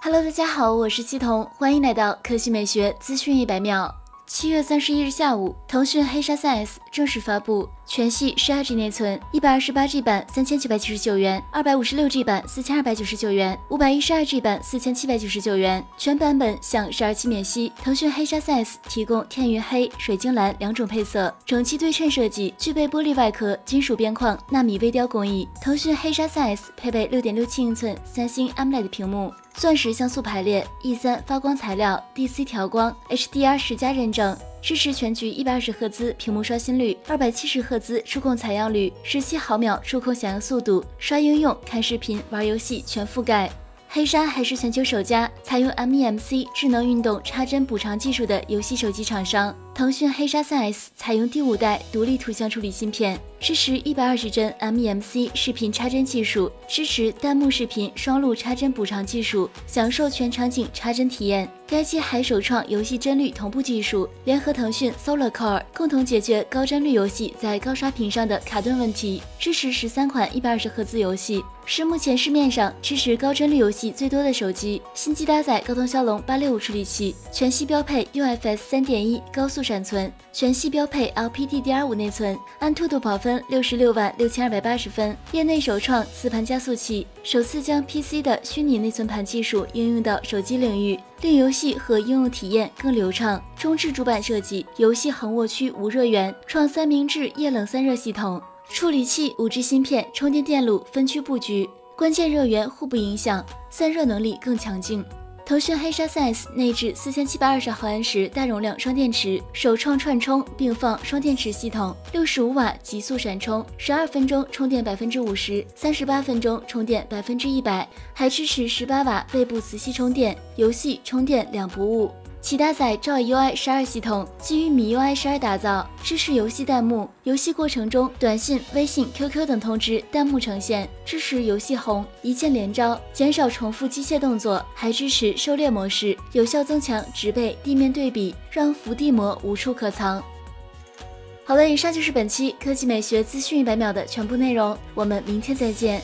Hello，大家好，我是七童，欢迎来到科技美学资讯一百秒。七月三十一日下午，腾讯黑鲨 3S 正式发布，全系十二 G 内存，一百二十八 G 版三千九百九十九元，二百五十六 G 版四千二百九十九元，五百一十二 G 版四千七百九十九元，全版本享十二期免息。腾讯黑鲨 3S 提供天云黑、水晶蓝两种配色，整机对称设计，具备玻璃外壳、金属边框、纳米微雕工艺。腾讯黑鲨 3S 配备六点六七英寸三星 AMOLED 屏幕。钻石像素排列，E 三发光材料，DC 调光，HDR 十加认证，支持全局一百二十赫兹屏幕刷新率，二百七十赫兹触控采样率，十七毫秒触控响应速度，刷应用、看视频、玩游戏全覆盖。黑鲨还是全球首家采用 MEMC 智能运动插针补偿技术的游戏手机厂商。腾讯黑鲨 3S 采用第五代独立图像处理芯片，支持一百二十帧 MEMC 视频插帧技术，支持弹幕视频双路插帧补偿技术，享受全场景插帧体验。该机还首创游戏帧率同步技术，联合腾讯 Solar Core 共同解决高帧率游戏在高刷屏上的卡顿问题，支持十三款一百二十赫兹游戏，是目前市面上支持高帧率游戏最多的手机。新机搭载高通骁龙八六五处理器，全系标配 UFS 三点一高速。闪存全系标配 LPDDR5 内存，安兔兔跑分六十六万六千二百八十分，业内首创磁盘加速器，首次将 PC 的虚拟内存盘技术应用到手机领域，令游戏和应用体验更流畅。中置主板设计，游戏横握区无热源，创三明治液冷散热系统，处理器五 G 芯片，充电电路分区布局，关键热源互不影响，散热能力更强劲。腾讯黑鲨 3S 内置四千七百二十毫安时大容量双电池，首创串充并放双电池系统，六十五瓦极速闪充，十二分钟充电百分之五十，三十八分钟充电百分之一百，还支持十八瓦背部磁吸充电，游戏充电两不误。其搭载兆 UI 十二系统，基于米 UI 十二打造，支持游戏弹幕。游戏过程中，短信、微信、QQ 等通知弹幕呈现，支持游戏红一键连招，减少重复机械动作，还支持狩猎模式，有效增强植被地面对比，让伏地魔无处可藏。好了，以上就是本期科技美学资讯一百秒的全部内容，我们明天再见。